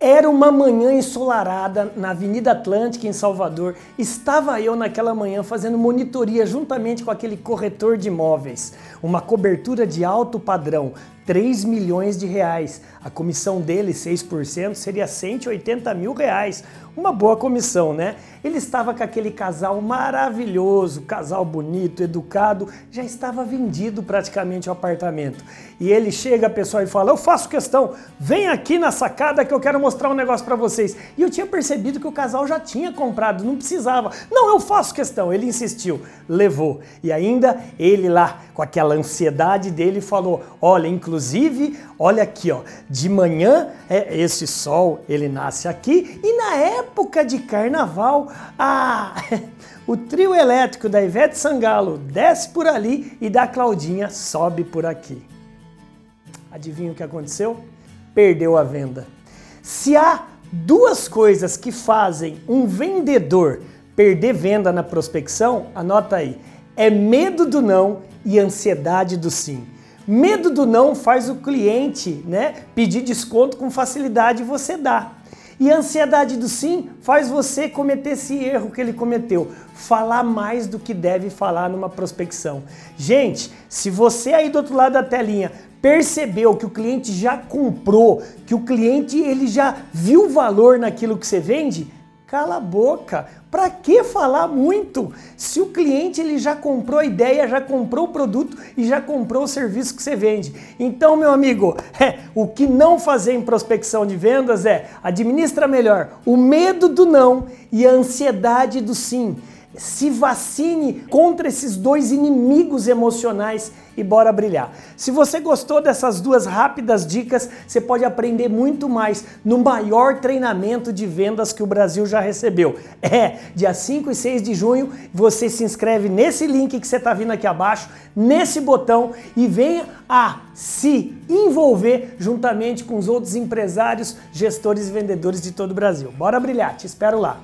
Era uma manhã ensolarada na Avenida Atlântica, em Salvador. Estava eu naquela manhã fazendo monitoria juntamente com aquele corretor de imóveis. Uma cobertura de alto padrão, 3 milhões de reais. A comissão dele, 6%, seria 180 mil reais. Uma boa comissão, né? Ele estava com aquele casal maravilhoso, casal bonito, educado, já estava vendido praticamente o apartamento. E ele chega, pessoal, e fala: Eu faço questão, vem aqui na sacada que eu quero mostrar um negócio para vocês. E eu tinha percebido que o casal já tinha comprado, não precisava. Não, eu faço questão. Ele insistiu, levou. E ainda ele lá, com aquela ansiedade dele, falou: Olha, inclusive Inclusive, olha aqui, ó, de manhã é, esse sol ele nasce aqui e na época de carnaval, ah, o trio elétrico da Ivete Sangalo desce por ali e da Claudinha sobe por aqui. Adivinha o que aconteceu? Perdeu a venda. Se há duas coisas que fazem um vendedor perder venda na prospecção, anota aí: é medo do não e ansiedade do sim. Medo do não faz o cliente né, pedir desconto com facilidade e você dá. E a ansiedade do sim faz você cometer esse erro que ele cometeu, falar mais do que deve falar numa prospecção. Gente, se você aí do outro lado da telinha percebeu que o cliente já comprou, que o cliente ele já viu valor naquilo que você vende, Cala a boca. Para que falar muito? Se o cliente ele já comprou a ideia, já comprou o produto e já comprou o serviço que você vende. Então, meu amigo, é, o que não fazer em prospecção de vendas é administra melhor o medo do não e a ansiedade do sim se vacine contra esses dois inimigos emocionais e bora brilhar. Se você gostou dessas duas rápidas dicas, você pode aprender muito mais no maior treinamento de vendas que o Brasil já recebeu. É, dia 5 e 6 de junho, você se inscreve nesse link que você está vindo aqui abaixo, nesse botão e venha a se envolver juntamente com os outros empresários, gestores e vendedores de todo o Brasil. Bora brilhar, te espero lá.